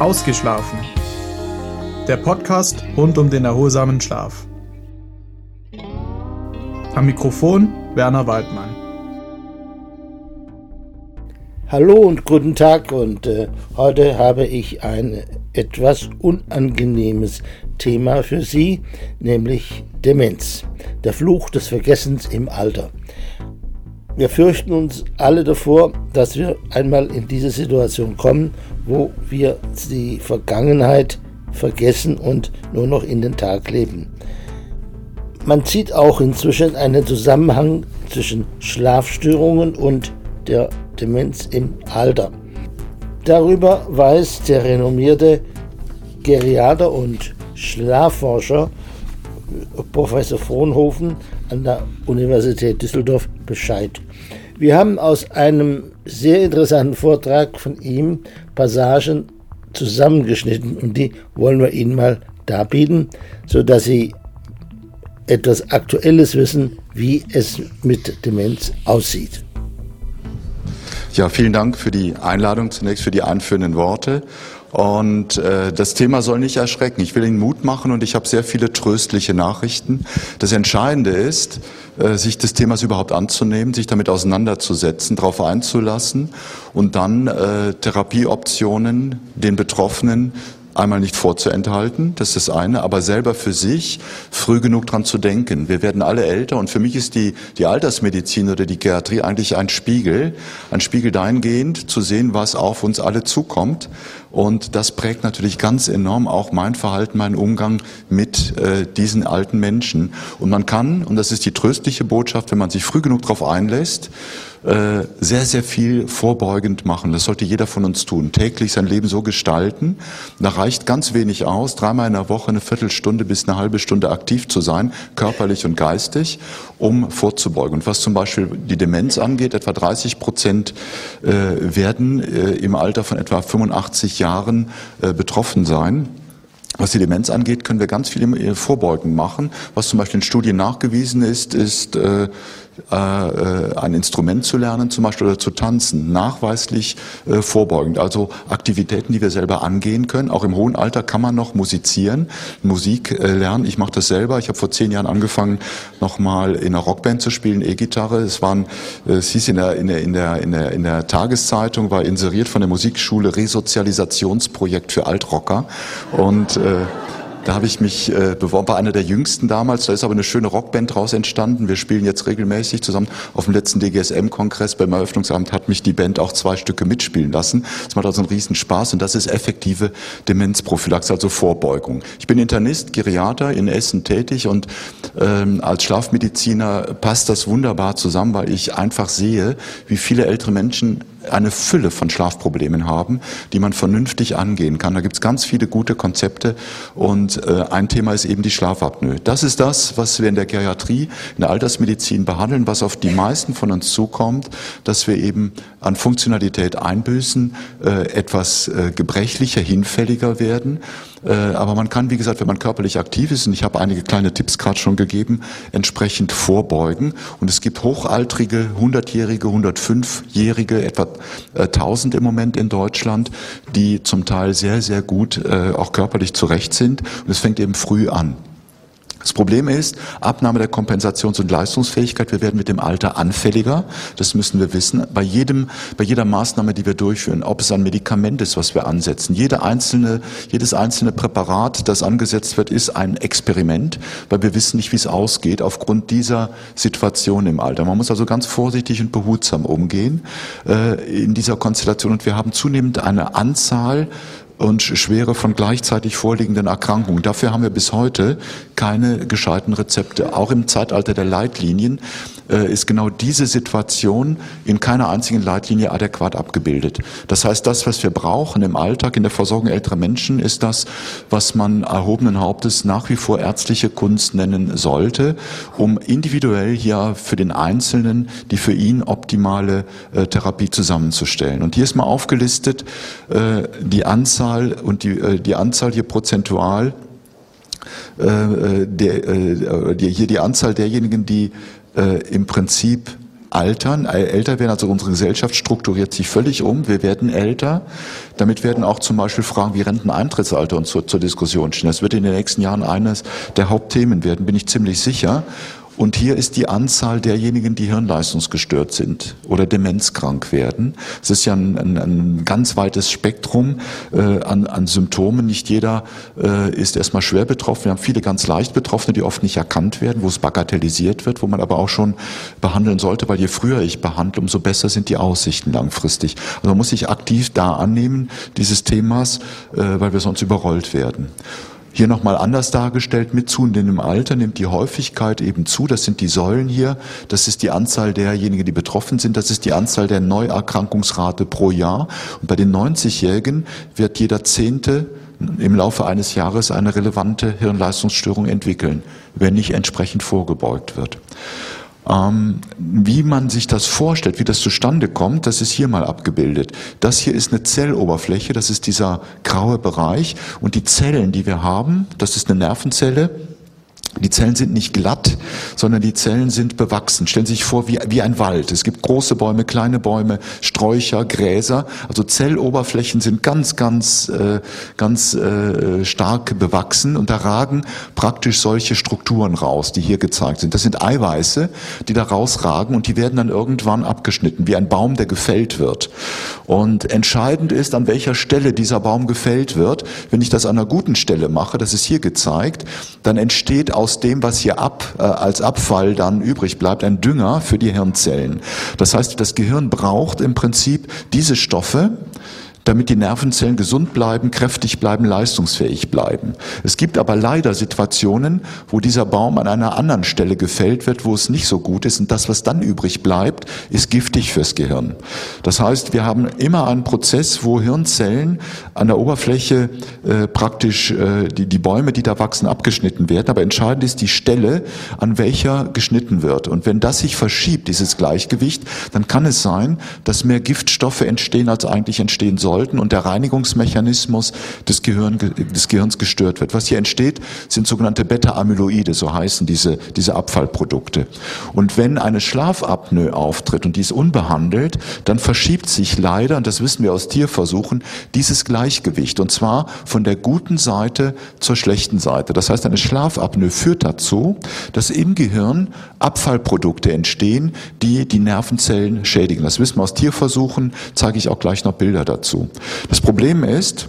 Ausgeschlafen. Der Podcast rund um den erholsamen Schlaf. Am Mikrofon Werner Waldmann. Hallo und guten Tag und äh, heute habe ich ein etwas unangenehmes Thema für Sie, nämlich Demenz, der Fluch des Vergessens im Alter. Wir fürchten uns alle davor, dass wir einmal in diese Situation kommen, wo wir die Vergangenheit vergessen und nur noch in den Tag leben. Man sieht auch inzwischen einen Zusammenhang zwischen Schlafstörungen und der Demenz im Alter. Darüber weiß der renommierte Geriater und Schlafforscher Professor Frohnhofen an der Universität Düsseldorf Bescheid. Wir haben aus einem sehr interessanten Vortrag von ihm Passagen zusammengeschnitten und die wollen wir Ihnen mal darbieten, sodass Sie etwas Aktuelles wissen, wie es mit Demenz aussieht. Ja, vielen Dank für die Einladung, zunächst für die einführenden Worte. Und äh, das Thema soll nicht erschrecken. Ich will Ihnen Mut machen und ich habe sehr viele tröstliche Nachrichten. Das Entscheidende ist, äh, sich des Themas überhaupt anzunehmen, sich damit auseinanderzusetzen, darauf einzulassen und dann äh, Therapieoptionen den Betroffenen einmal nicht vorzuenthalten, das ist das eine, aber selber für sich früh genug dran zu denken. Wir werden alle älter und für mich ist die, die Altersmedizin oder die Geriatrie eigentlich ein Spiegel, ein Spiegel dahingehend zu sehen, was auf uns alle zukommt. Und das prägt natürlich ganz enorm auch mein Verhalten, meinen Umgang mit äh, diesen alten Menschen. Und man kann, und das ist die tröstliche Botschaft, wenn man sich früh genug darauf einlässt, äh, sehr, sehr viel vorbeugend machen. Das sollte jeder von uns tun. Täglich sein Leben so gestalten. Da reicht ganz wenig aus, dreimal in der Woche eine Viertelstunde bis eine halbe Stunde aktiv zu sein, körperlich und geistig, um vorzubeugen. Und was zum Beispiel die Demenz angeht, etwa 30 Prozent äh, werden äh, im Alter von etwa 85 Jahren betroffen sein. Was die Demenz angeht, können wir ganz viel Vorbeugen machen. Was zum Beispiel in Studien nachgewiesen ist, ist äh, äh, ein Instrument zu lernen zum Beispiel oder zu tanzen, nachweislich äh, vorbeugend. Also Aktivitäten, die wir selber angehen können. Auch im hohen Alter kann man noch musizieren, Musik äh, lernen. Ich mache das selber. Ich habe vor zehn Jahren angefangen, nochmal in einer Rockband zu spielen, E-Gitarre. Es waren, äh, es hieß in der, in der, in der, in der, in der Tageszeitung, war inseriert von der Musikschule Resozialisationsprojekt für Altrocker. Und äh, da habe ich mich äh, beworben, war einer der jüngsten damals. Da ist aber eine schöne Rockband draus entstanden. Wir spielen jetzt regelmäßig zusammen. Auf dem letzten DGSM-Kongress beim Eröffnungsamt hat mich die Band auch zwei Stücke mitspielen lassen. Das macht also einen riesen Spaß und das ist effektive Demenzprophylaxe, also Vorbeugung. Ich bin Internist, Geriater in Essen tätig und ähm, als Schlafmediziner passt das wunderbar zusammen, weil ich einfach sehe, wie viele ältere Menschen eine Fülle von Schlafproblemen haben, die man vernünftig angehen kann. Da gibt es ganz viele gute Konzepte und äh, ein Thema ist eben die Schlafapnoe. Das ist das, was wir in der Geriatrie, in der Altersmedizin behandeln, was auf die meisten von uns zukommt, dass wir eben an Funktionalität einbüßen, äh, etwas äh, gebrechlicher, hinfälliger werden aber man kann, wie gesagt, wenn man körperlich aktiv ist, und ich habe einige kleine Tipps gerade schon gegeben, entsprechend vorbeugen. Und es gibt hochaltrige, 100-jährige, 105-jährige, etwa 1000 äh, im Moment in Deutschland, die zum Teil sehr, sehr gut äh, auch körperlich zurecht sind. Und es fängt eben früh an. Das Problem ist, Abnahme der Kompensations- und Leistungsfähigkeit. Wir werden mit dem Alter anfälliger. Das müssen wir wissen. Bei jedem, bei jeder Maßnahme, die wir durchführen, ob es ein Medikament ist, was wir ansetzen. Jede einzelne, jedes einzelne Präparat, das angesetzt wird, ist ein Experiment, weil wir wissen nicht, wie es ausgeht aufgrund dieser Situation im Alter. Man muss also ganz vorsichtig und behutsam umgehen äh, in dieser Konstellation. Und wir haben zunehmend eine Anzahl und Schwere von gleichzeitig vorliegenden Erkrankungen. Dafür haben wir bis heute keine gescheiten Rezepte. Auch im Zeitalter der Leitlinien äh, ist genau diese Situation in keiner einzigen Leitlinie adäquat abgebildet. Das heißt, das, was wir brauchen im Alltag, in der Versorgung älterer Menschen, ist das, was man erhobenen Hauptes nach wie vor ärztliche Kunst nennen sollte, um individuell hier für den Einzelnen die für ihn optimale äh, Therapie zusammenzustellen. Und hier ist mal aufgelistet äh, die Anzahl Anzahl und die, äh, die Anzahl hier prozentual, äh, der, äh, die, hier die Anzahl derjenigen, die im Prinzip altern, älter werden. Also unsere Gesellschaft strukturiert sich völlig um. Wir werden älter. Damit werden auch zum Beispiel Fragen wie Renteneintrittsalter und zur, zur Diskussion stehen. Das wird in den nächsten Jahren eines der Hauptthemen werden, bin ich ziemlich sicher. Und hier ist die Anzahl derjenigen, die hirnleistungsgestört sind oder demenzkrank werden. Es ist ja ein, ein, ein ganz weites Spektrum äh, an, an, Symptomen. Nicht jeder äh, ist erstmal schwer betroffen. Wir haben viele ganz leicht Betroffene, die oft nicht erkannt werden, wo es bagatellisiert wird, wo man aber auch schon behandeln sollte, weil je früher ich behandle, umso besser sind die Aussichten langfristig. Also man muss sich aktiv da annehmen dieses Themas, äh, weil wir sonst überrollt werden. Hier nochmal anders dargestellt, mit zunehmendem Alter nimmt die Häufigkeit eben zu. Das sind die Säulen hier. Das ist die Anzahl derjenigen, die betroffen sind. Das ist die Anzahl der Neuerkrankungsrate pro Jahr. Und bei den 90-Jährigen wird jeder Zehnte im Laufe eines Jahres eine relevante Hirnleistungsstörung entwickeln, wenn nicht entsprechend vorgebeugt wird. Ähm, wie man sich das vorstellt, wie das zustande kommt, das ist hier mal abgebildet. Das hier ist eine Zelloberfläche, das ist dieser graue Bereich und die Zellen, die wir haben, das ist eine Nervenzelle, die Zellen sind nicht glatt, sondern die Zellen sind bewachsen. Stellen Sie sich vor, wie, wie ein Wald. Es gibt große Bäume, kleine Bäume, Sträucher, Gräser. Also Zelloberflächen sind ganz, ganz, äh, ganz äh, stark bewachsen und da ragen praktisch solche Strukturen raus, die hier gezeigt sind. Das sind Eiweiße, die da rausragen und die werden dann irgendwann abgeschnitten, wie ein Baum, der gefällt wird. Und entscheidend ist, an welcher Stelle dieser Baum gefällt wird. Wenn ich das an einer guten Stelle mache, das ist hier gezeigt, dann entsteht aus dem, was hier ab, äh, als Abfall dann übrig bleibt, ein Dünger für die Hirnzellen. Das heißt, das Gehirn braucht im Prinzip diese Stoffe, damit die Nervenzellen gesund bleiben, kräftig bleiben, leistungsfähig bleiben. Es gibt aber leider Situationen, wo dieser Baum an einer anderen Stelle gefällt wird, wo es nicht so gut ist und das, was dann übrig bleibt, ist giftig fürs Gehirn. Das heißt, wir haben immer einen Prozess, wo Hirnzellen an der Oberfläche äh, praktisch äh, die, die Bäume, die da wachsen, abgeschnitten werden. Aber entscheidend ist die Stelle, an welcher geschnitten wird. Und wenn das sich verschiebt, dieses Gleichgewicht, dann kann es sein, dass mehr Giftstoffe entstehen, als eigentlich entstehen sollen sollten und der Reinigungsmechanismus des, Gehirn, des Gehirns gestört wird. Was hier entsteht, sind sogenannte Beta-Amyloide, so heißen diese, diese Abfallprodukte. Und wenn eine Schlafapnoe auftritt und die ist unbehandelt, dann verschiebt sich leider, und das wissen wir aus Tierversuchen, dieses Gleichgewicht. Und zwar von der guten Seite zur schlechten Seite. Das heißt, eine Schlafapnoe führt dazu, dass im Gehirn Abfallprodukte entstehen, die die Nervenzellen schädigen. Das wissen wir aus Tierversuchen, zeige ich auch gleich noch Bilder dazu. Das Problem ist,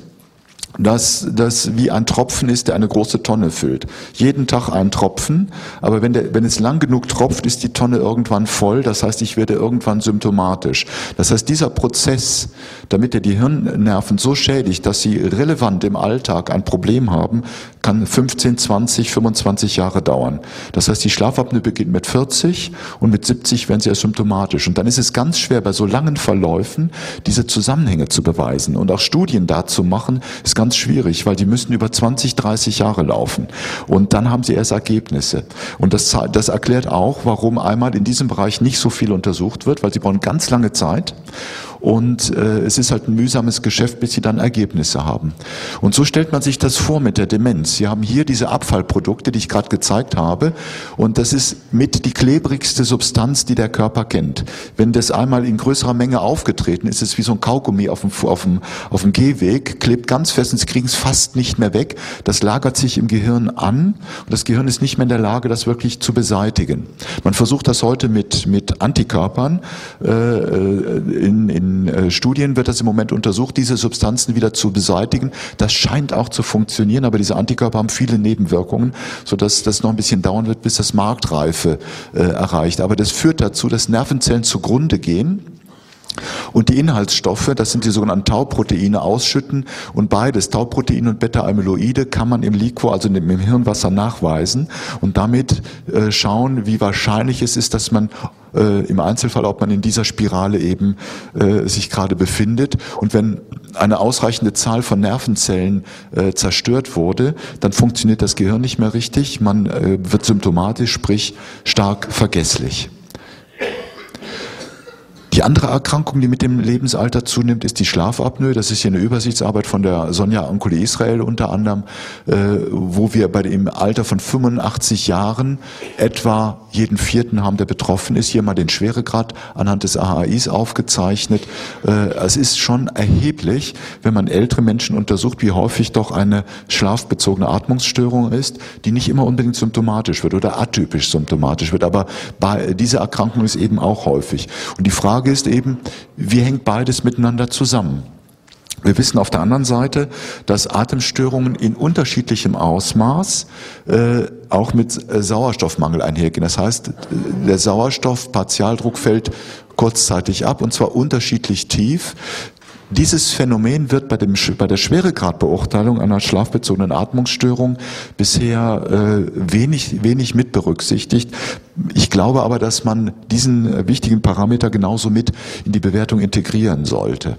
dass das wie ein Tropfen ist, der eine große Tonne füllt. Jeden Tag ein Tropfen, aber wenn, der, wenn es lang genug tropft, ist die Tonne irgendwann voll. Das heißt, ich werde irgendwann symptomatisch. Das heißt, dieser Prozess, damit er die Hirnnerven so schädigt, dass sie relevant im Alltag ein Problem haben, kann 15, 20, 25 Jahre dauern. Das heißt, die Schlafapnoe beginnt mit 40 und mit 70 werden sie ja symptomatisch. Und dann ist es ganz schwer, bei so langen Verläufen diese Zusammenhänge zu beweisen und auch Studien dazu machen, ist ganz schwierig, weil die müssen über 20, 30 Jahre laufen. Und dann haben sie erst Ergebnisse. Und das, das erklärt auch, warum einmal in diesem Bereich nicht so viel untersucht wird, weil sie brauchen ganz lange Zeit. Und äh, es ist halt ein mühsames Geschäft, bis sie dann Ergebnisse haben. Und so stellt man sich das vor mit der Demenz. Sie haben hier diese Abfallprodukte, die ich gerade gezeigt habe. Und das ist mit die klebrigste Substanz, die der Körper kennt. Wenn das einmal in größerer Menge aufgetreten ist, ist es wie so ein Kaugummi auf dem, auf dem, auf dem Gehweg, klebt ganz fest und sie kriegen es fast nicht mehr weg. Das lagert sich im Gehirn an und das Gehirn ist nicht mehr in der Lage, das wirklich zu beseitigen. Man versucht das heute mit, mit Antikörpern äh, äh in, Studien wird das im Moment untersucht, diese Substanzen wieder zu beseitigen. Das scheint auch zu funktionieren, aber diese Antikörper haben viele Nebenwirkungen, sodass das noch ein bisschen dauern wird, bis das Marktreife äh, erreicht. Aber das führt dazu, dass Nervenzellen zugrunde gehen und die Inhaltsstoffe, das sind die sogenannten Tauproteine, ausschütten und beides, Tauprotein und Beta-Amyloide, kann man im Liquor, also im Hirnwasser nachweisen und damit äh, schauen, wie wahrscheinlich es ist, dass man äh, im Einzelfall, ob man in dieser Spirale eben äh, sich gerade befindet. Und wenn eine ausreichende Zahl von Nervenzellen zerstört wurde, dann funktioniert das Gehirn nicht mehr richtig, man wird symptomatisch, sprich stark vergesslich. Die andere Erkrankung, die mit dem Lebensalter zunimmt, ist die Schlafapnoe. Das ist hier eine Übersichtsarbeit von der Sonja Ankule Israel unter anderem, äh, wo wir bei dem Alter von 85 Jahren etwa jeden vierten haben, der betroffen ist. Hier mal den Schweregrad anhand des AHIs aufgezeichnet. Äh, es ist schon erheblich, wenn man ältere Menschen untersucht, wie häufig doch eine schlafbezogene Atmungsstörung ist, die nicht immer unbedingt symptomatisch wird oder atypisch symptomatisch wird. Aber bei, diese Erkrankung ist eben auch häufig. Und die Frage ist eben, wie hängt beides miteinander zusammen? Wir wissen auf der anderen Seite, dass Atemstörungen in unterschiedlichem Ausmaß äh, auch mit äh, Sauerstoffmangel einhergehen. Das heißt, äh, der Sauerstoffpartialdruck fällt kurzzeitig ab und zwar unterschiedlich tief. Dieses Phänomen wird bei, dem, bei der Schweregradbeurteilung einer schlafbezogenen Atmungsstörung bisher äh, wenig, wenig mit berücksichtigt. Ich glaube aber, dass man diesen äh, wichtigen Parameter genauso mit in die Bewertung integrieren sollte.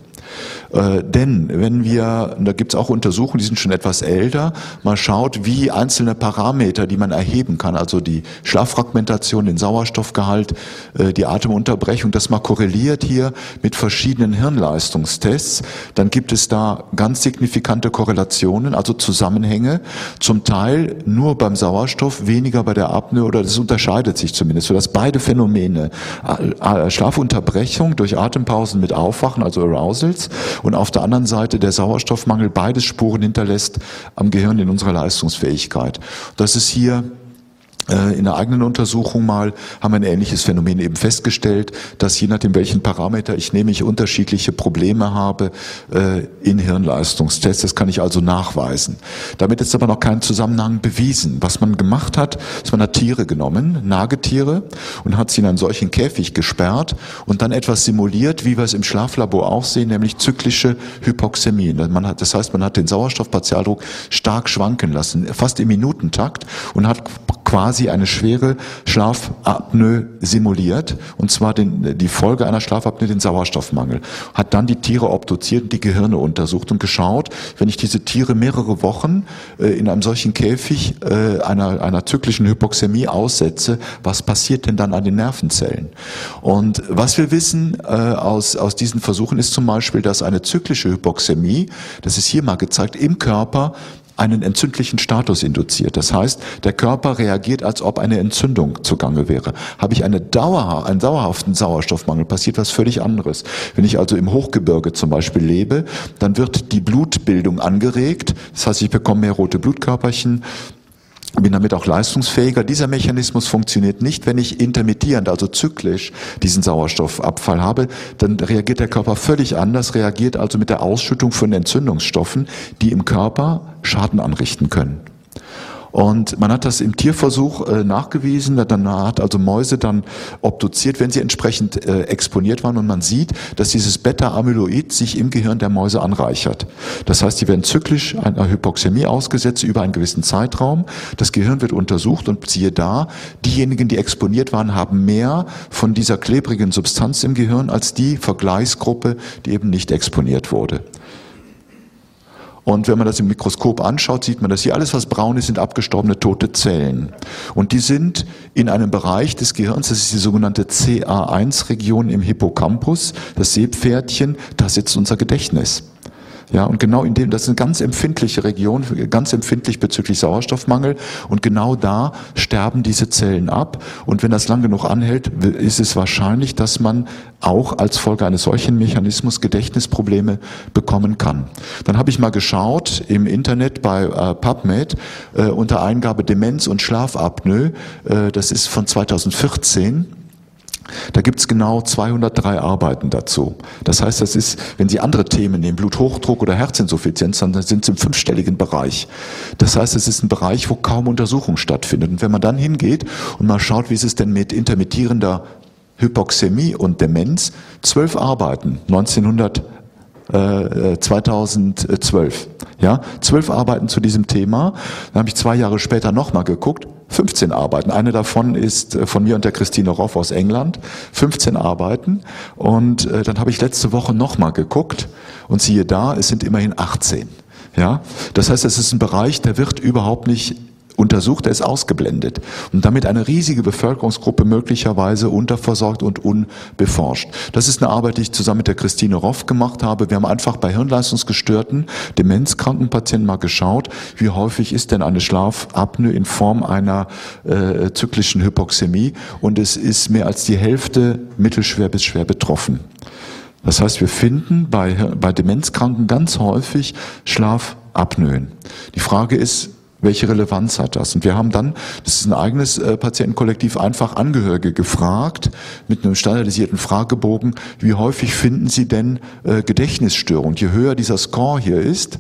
Äh, denn wenn wir, da gibt es auch Untersuchungen, die sind schon etwas älter, mal schaut, wie einzelne Parameter, die man erheben kann, also die Schlaffragmentation, den Sauerstoffgehalt, äh, die Atemunterbrechung, das mal korreliert hier mit verschiedenen Hirnleistungstests, dann gibt es da ganz signifikante Korrelationen, also Zusammenhänge, zum Teil nur beim Sauerstoff, weniger bei der Apnoe oder das unterscheidet sich zumindest, sodass beide Phänomene, Schlafunterbrechung durch Atempausen mit Aufwachen, also Arousals, und auf der anderen Seite der Sauerstoffmangel beides Spuren hinterlässt am Gehirn in unserer Leistungsfähigkeit. Das ist hier in der eigenen Untersuchung mal haben wir ein ähnliches Phänomen eben festgestellt, dass je nachdem welchen Parameter ich nehme, ich unterschiedliche Probleme habe äh, in Hirnleistungstests. Das kann ich also nachweisen. Damit ist aber noch kein Zusammenhang bewiesen. Was man gemacht hat, ist man hat Tiere genommen, Nagetiere, und hat sie in einen solchen Käfig gesperrt und dann etwas simuliert, wie wir es im Schlaflabor auch sehen, nämlich zyklische Hypoxämie. Man hat, das heißt, man hat den Sauerstoffpartialdruck stark schwanken lassen, fast im Minutentakt und hat quasi eine schwere Schlafapnoe simuliert, und zwar den, die Folge einer Schlafapnoe, den Sauerstoffmangel. Hat dann die Tiere obduziert und die Gehirne untersucht und geschaut, wenn ich diese Tiere mehrere Wochen äh, in einem solchen Käfig äh, einer, einer zyklischen Hypoxämie aussetze, was passiert denn dann an den Nervenzellen? Und was wir wissen äh, aus, aus diesen Versuchen ist zum Beispiel, dass eine zyklische Hypoxämie, das ist hier mal gezeigt, im Körper einen entzündlichen Status induziert. Das heißt, der Körper reagiert, als ob eine Entzündung zugange wäre. Habe ich eine Dauer, einen dauerhaften Sauerstoffmangel, passiert was völlig anderes. Wenn ich also im Hochgebirge zum Beispiel lebe, dann wird die Blutbildung angeregt. Das heißt, ich bekomme mehr rote Blutkörperchen, bin damit auch leistungsfähiger. Dieser Mechanismus funktioniert nicht, wenn ich intermittierend, also zyklisch diesen Sauerstoffabfall habe. Dann reagiert der Körper völlig anders, reagiert also mit der Ausschüttung von Entzündungsstoffen, die im Körper Schaden anrichten können. Und man hat das im Tierversuch äh, nachgewiesen, dann hat also Mäuse dann obduziert, wenn sie entsprechend äh, exponiert waren und man sieht, dass dieses Beta-Amyloid sich im Gehirn der Mäuse anreichert. Das heißt, sie werden zyklisch einer Hypoxämie ausgesetzt über einen gewissen Zeitraum. Das Gehirn wird untersucht und siehe da, diejenigen, die exponiert waren, haben mehr von dieser klebrigen Substanz im Gehirn als die Vergleichsgruppe, die eben nicht exponiert wurde. Und wenn man das im Mikroskop anschaut, sieht man, dass hier alles, was braun ist, sind abgestorbene tote Zellen. Und die sind in einem Bereich des Gehirns, das ist die sogenannte CA1-Region im Hippocampus, das Seepferdchen, da sitzt unser Gedächtnis. Ja, und genau in dem, das ist eine ganz empfindliche Region, ganz empfindlich bezüglich Sauerstoffmangel. Und genau da sterben diese Zellen ab. Und wenn das lang genug anhält, ist es wahrscheinlich, dass man auch als Folge eines solchen Mechanismus Gedächtnisprobleme bekommen kann. Dann habe ich mal geschaut im Internet bei äh, PubMed äh, unter Eingabe Demenz und Schlafapnoe. Äh, das ist von 2014 da gibt's genau 203 Arbeiten dazu. Das heißt, das ist, wenn Sie andere Themen nehmen, Bluthochdruck oder Herzinsuffizienz, dann sind Sie im fünfstelligen Bereich. Das heißt, es ist ein Bereich, wo kaum Untersuchung stattfindet. Und wenn man dann hingeht und mal schaut, wie ist es denn mit intermittierender Hypoxämie und Demenz, zwölf Arbeiten, 1900 äh, 2012. Ja, zwölf Arbeiten zu diesem Thema. Dann habe ich zwei Jahre später nochmal geguckt, 15 Arbeiten. Eine davon ist äh, von mir und der Christine Roff aus England. 15 Arbeiten. Und äh, dann habe ich letzte Woche nochmal geguckt und siehe da, es sind immerhin 18. Ja, das heißt, es ist ein Bereich, der wird überhaupt nicht untersucht, er ist ausgeblendet und damit eine riesige Bevölkerungsgruppe möglicherweise unterversorgt und unbeforscht. Das ist eine Arbeit, die ich zusammen mit der Christine Roff gemacht habe. Wir haben einfach bei hirnleistungsgestörten, demenzkranken Patienten mal geschaut, wie häufig ist denn eine Schlafapnoe in Form einer äh, zyklischen Hypoxämie und es ist mehr als die Hälfte mittelschwer bis schwer betroffen. Das heißt, wir finden bei, bei Demenzkranken ganz häufig Schlafapnoen. Die Frage ist, welche Relevanz hat das? Und wir haben dann, das ist ein eigenes äh, Patientenkollektiv, einfach Angehörige gefragt mit einem standardisierten Fragebogen, wie häufig finden Sie denn äh, Gedächtnisstörungen? Je höher dieser Score hier ist,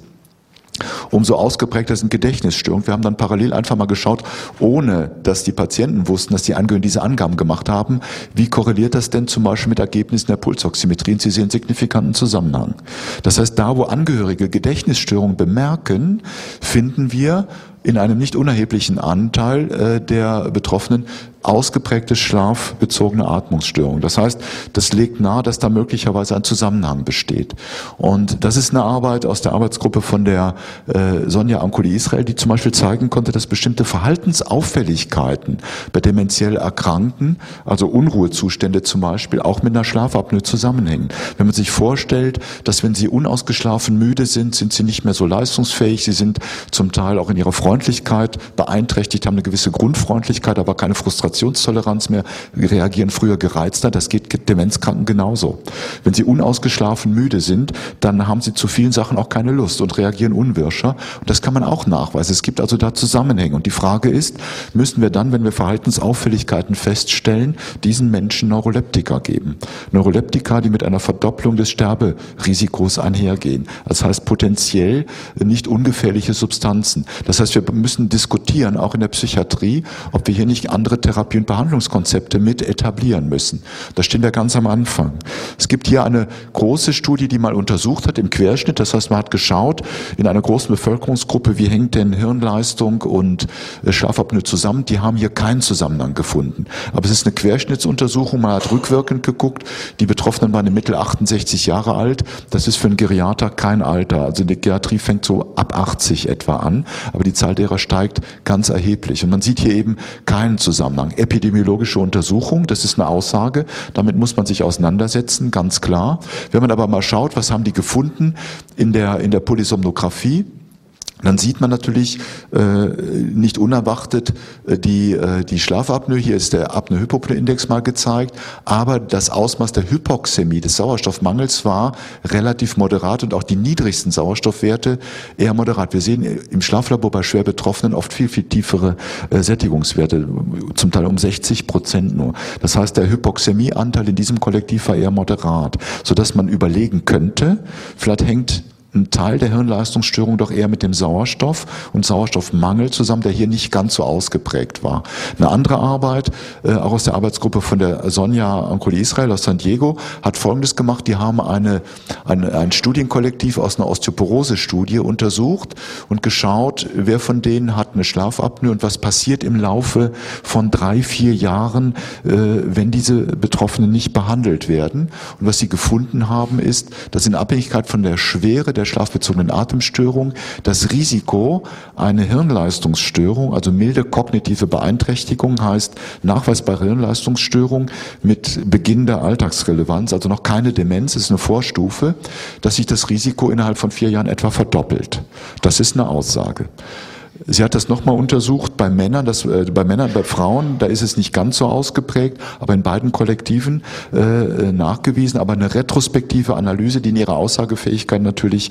umso ausgeprägter sind Gedächtnisstörungen. Wir haben dann parallel einfach mal geschaut, ohne dass die Patienten wussten, dass die Angehörigen diese Angaben gemacht haben, wie korreliert das denn zum Beispiel mit Ergebnissen der Pulsoximetrie? Und Sie sehen signifikanten Zusammenhang. Das heißt, da, wo Angehörige Gedächtnisstörungen bemerken, finden wir in einem nicht unerheblichen Anteil äh, der Betroffenen ausgeprägte schlafbezogene Atmungsstörung. Das heißt, das legt nahe, dass da möglicherweise ein Zusammenhang besteht. Und das ist eine Arbeit aus der Arbeitsgruppe von der äh, Sonja Ankuli Israel, die zum Beispiel zeigen konnte, dass bestimmte Verhaltensauffälligkeiten bei dementiell Erkrankten, also Unruhezustände zum Beispiel, auch mit einer Schlafapnoe zusammenhängen. Wenn man sich vorstellt, dass wenn sie unausgeschlafen müde sind, sind sie nicht mehr so leistungsfähig, sie sind zum Teil auch in ihrer Freundlichkeit Freundlichkeit beeinträchtigt, haben eine gewisse Grundfreundlichkeit, aber keine Frustrationstoleranz mehr, reagieren früher gereizter. Das geht Demenzkranken genauso. Wenn sie unausgeschlafen müde sind, dann haben sie zu vielen Sachen auch keine Lust und reagieren unwirscher. Und das kann man auch nachweisen. Es gibt also da Zusammenhänge. Und die Frage ist, müssen wir dann, wenn wir Verhaltensauffälligkeiten feststellen, diesen Menschen Neuroleptika geben? Neuroleptika, die mit einer Verdopplung des Sterberisikos einhergehen. Das heißt potenziell nicht ungefährliche Substanzen. Das heißt, wir wir müssen diskutieren, auch in der Psychiatrie, ob wir hier nicht andere Therapie- und Behandlungskonzepte mit etablieren müssen. Da stehen wir ganz am Anfang. Es gibt hier eine große Studie, die mal untersucht hat im Querschnitt. Das heißt, man hat geschaut in einer großen Bevölkerungsgruppe, wie hängt denn Hirnleistung und äh, Schlafapnoe zusammen. Die haben hier keinen Zusammenhang gefunden. Aber es ist eine Querschnittsuntersuchung. Man hat rückwirkend geguckt. Die Betroffenen waren im Mittel 68 Jahre alt. Das ist für einen Geriater kein Alter. Also die Geriatrie fängt so ab 80 etwa an. Aber die Zahl Zahl derer steigt ganz erheblich. Und man sieht hier eben keinen Zusammenhang. Epidemiologische Untersuchung, das ist eine Aussage, damit muss man sich auseinandersetzen, ganz klar. Wenn man aber mal schaut, was haben die gefunden in der, in der Polysomnographie, dann sieht man natürlich äh, nicht unerwartet äh, die, äh, die Schlafapnoe. Hier ist der Apnoe-Hypopnoe-Index mal gezeigt. Aber das Ausmaß der Hypoxämie, des Sauerstoffmangels, war relativ moderat und auch die niedrigsten Sauerstoffwerte eher moderat. Wir sehen im Schlaflabor bei schwer Betroffenen oft viel, viel tiefere äh, Sättigungswerte, zum Teil um 60 Prozent nur. Das heißt, der Hypoxämieanteil in diesem Kollektiv war eher moderat, sodass man überlegen könnte, vielleicht hängt ein Teil der Hirnleistungsstörung doch eher mit dem Sauerstoff und Sauerstoffmangel zusammen, der hier nicht ganz so ausgeprägt war. Eine andere Arbeit, äh, auch aus der Arbeitsgruppe von der Sonja Ankoli Israel aus San Diego, hat Folgendes gemacht. Die haben eine, eine, ein Studienkollektiv aus einer Osteoporose-Studie untersucht und geschaut, wer von denen hat eine Schlafapnoe und was passiert im Laufe von drei, vier Jahren, äh, wenn diese Betroffenen nicht behandelt werden. Und was sie gefunden haben, ist, dass in Abhängigkeit von der Schwere der der schlafbezogenen Atemstörung das Risiko, eine Hirnleistungsstörung, also milde kognitive Beeinträchtigung heißt nachweisbare Hirnleistungsstörung mit Beginn der Alltagsrelevanz, also noch keine Demenz, ist eine Vorstufe, dass sich das Risiko innerhalb von vier Jahren etwa verdoppelt. Das ist eine Aussage. Sie hat das nochmal untersucht bei Männern, das, äh, bei Männern, bei Frauen, da ist es nicht ganz so ausgeprägt, aber in beiden Kollektiven äh, nachgewiesen. Aber eine retrospektive Analyse, die in ihrer Aussagefähigkeit natürlich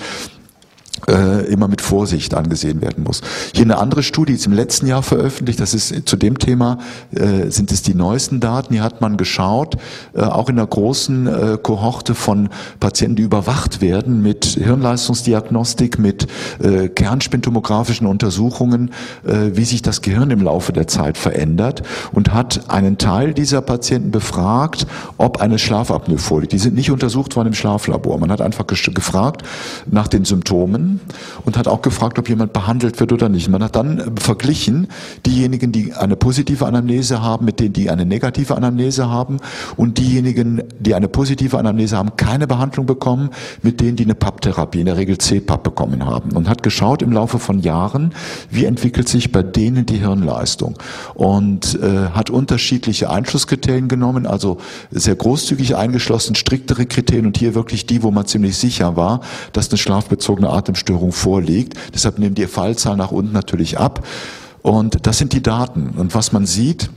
äh, immer mit Vorsicht angesehen werden muss. Hier eine andere Studie ist im letzten Jahr veröffentlicht, das ist zu dem Thema, äh, sind es die neuesten Daten, hier hat man geschaut, äh, auch in einer großen äh, Kohorte von Patienten, die überwacht werden mit Hirnleistungsdiagnostik, mit äh, Kernspintomografischen Untersuchungen, äh, wie sich das Gehirn im Laufe der Zeit verändert und hat einen Teil dieser Patienten befragt, ob eine Schlafapnoe vorliegt. Die sind nicht untersucht worden im Schlaflabor. Man hat einfach gefragt nach den Symptomen, und hat auch gefragt, ob jemand behandelt wird oder nicht. Man hat dann äh, verglichen diejenigen, die eine positive Anamnese haben, mit denen, die eine negative Anamnese haben und diejenigen, die eine positive Anamnese haben, keine Behandlung bekommen, mit denen, die eine PAP-Therapie, in der Regel C-PAP bekommen haben und hat geschaut im Laufe von Jahren, wie entwickelt sich bei denen die Hirnleistung und äh, hat unterschiedliche Einschlusskriterien genommen, also sehr großzügig eingeschlossen, striktere Kriterien und hier wirklich die, wo man ziemlich sicher war, dass eine schlafbezogene Atemstörung vorliegt. Deshalb nehmen die Fallzahl nach unten natürlich ab. Und das sind die Daten. Und was man sieht,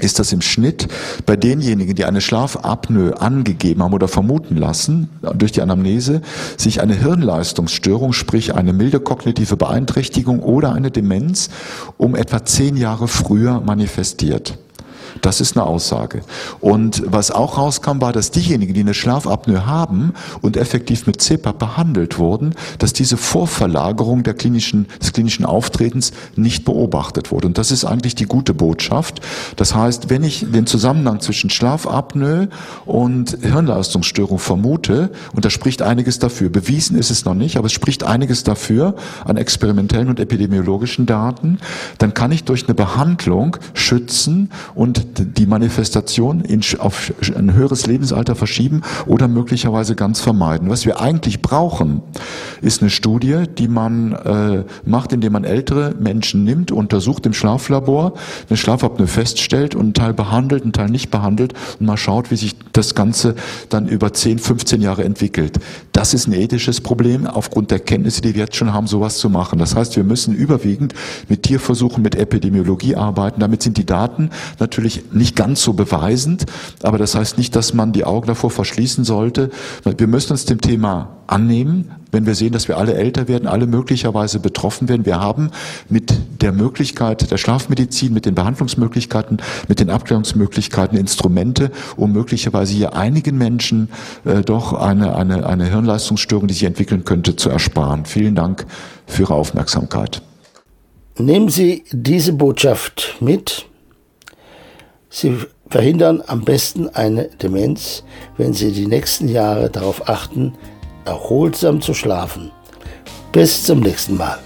ist das im Schnitt bei denjenigen, die eine Schlafapnoe angegeben haben oder vermuten lassen, durch die Anamnese, sich eine Hirnleistungsstörung, sprich eine milde kognitive Beeinträchtigung oder eine Demenz um etwa zehn Jahre früher manifestiert. Das ist eine Aussage. Und was auch rauskam, war, dass diejenigen, die eine Schlafapnoe haben und effektiv mit CPAP behandelt wurden, dass diese Vorverlagerung der klinischen, des klinischen Auftretens nicht beobachtet wurde. Und das ist eigentlich die gute Botschaft. Das heißt, wenn ich den Zusammenhang zwischen Schlafapnoe und Hirnleistungsstörung vermute, und da spricht einiges dafür, bewiesen ist es noch nicht, aber es spricht einiges dafür an experimentellen und epidemiologischen Daten, dann kann ich durch eine Behandlung schützen und die Manifestation in, auf ein höheres Lebensalter verschieben oder möglicherweise ganz vermeiden. Was wir eigentlich brauchen, ist eine Studie, die man äh, macht, indem man ältere Menschen nimmt, untersucht im Schlaflabor, eine Schlafapnoe feststellt und einen Teil behandelt, einen Teil nicht behandelt und mal schaut, wie sich das Ganze dann über 10, 15 Jahre entwickelt. Das ist ein ethisches Problem, aufgrund der Kenntnisse, die wir jetzt schon haben, sowas zu machen. Das heißt, wir müssen überwiegend mit Tierversuchen, mit Epidemiologie arbeiten. Damit sind die Daten natürlich nicht ganz so beweisend, aber das heißt nicht, dass man die Augen davor verschließen sollte. Wir müssen uns dem Thema annehmen, wenn wir sehen, dass wir alle älter werden, alle möglicherweise betroffen werden. Wir haben mit der Möglichkeit der Schlafmedizin, mit den Behandlungsmöglichkeiten, mit den Abklärungsmöglichkeiten Instrumente, um möglicherweise hier einigen Menschen äh, doch eine, eine, eine Hirnleistungsstörung, die sich entwickeln könnte, zu ersparen. Vielen Dank für Ihre Aufmerksamkeit. Nehmen Sie diese Botschaft mit Sie verhindern am besten eine Demenz, wenn Sie die nächsten Jahre darauf achten, erholsam zu schlafen. Bis zum nächsten Mal.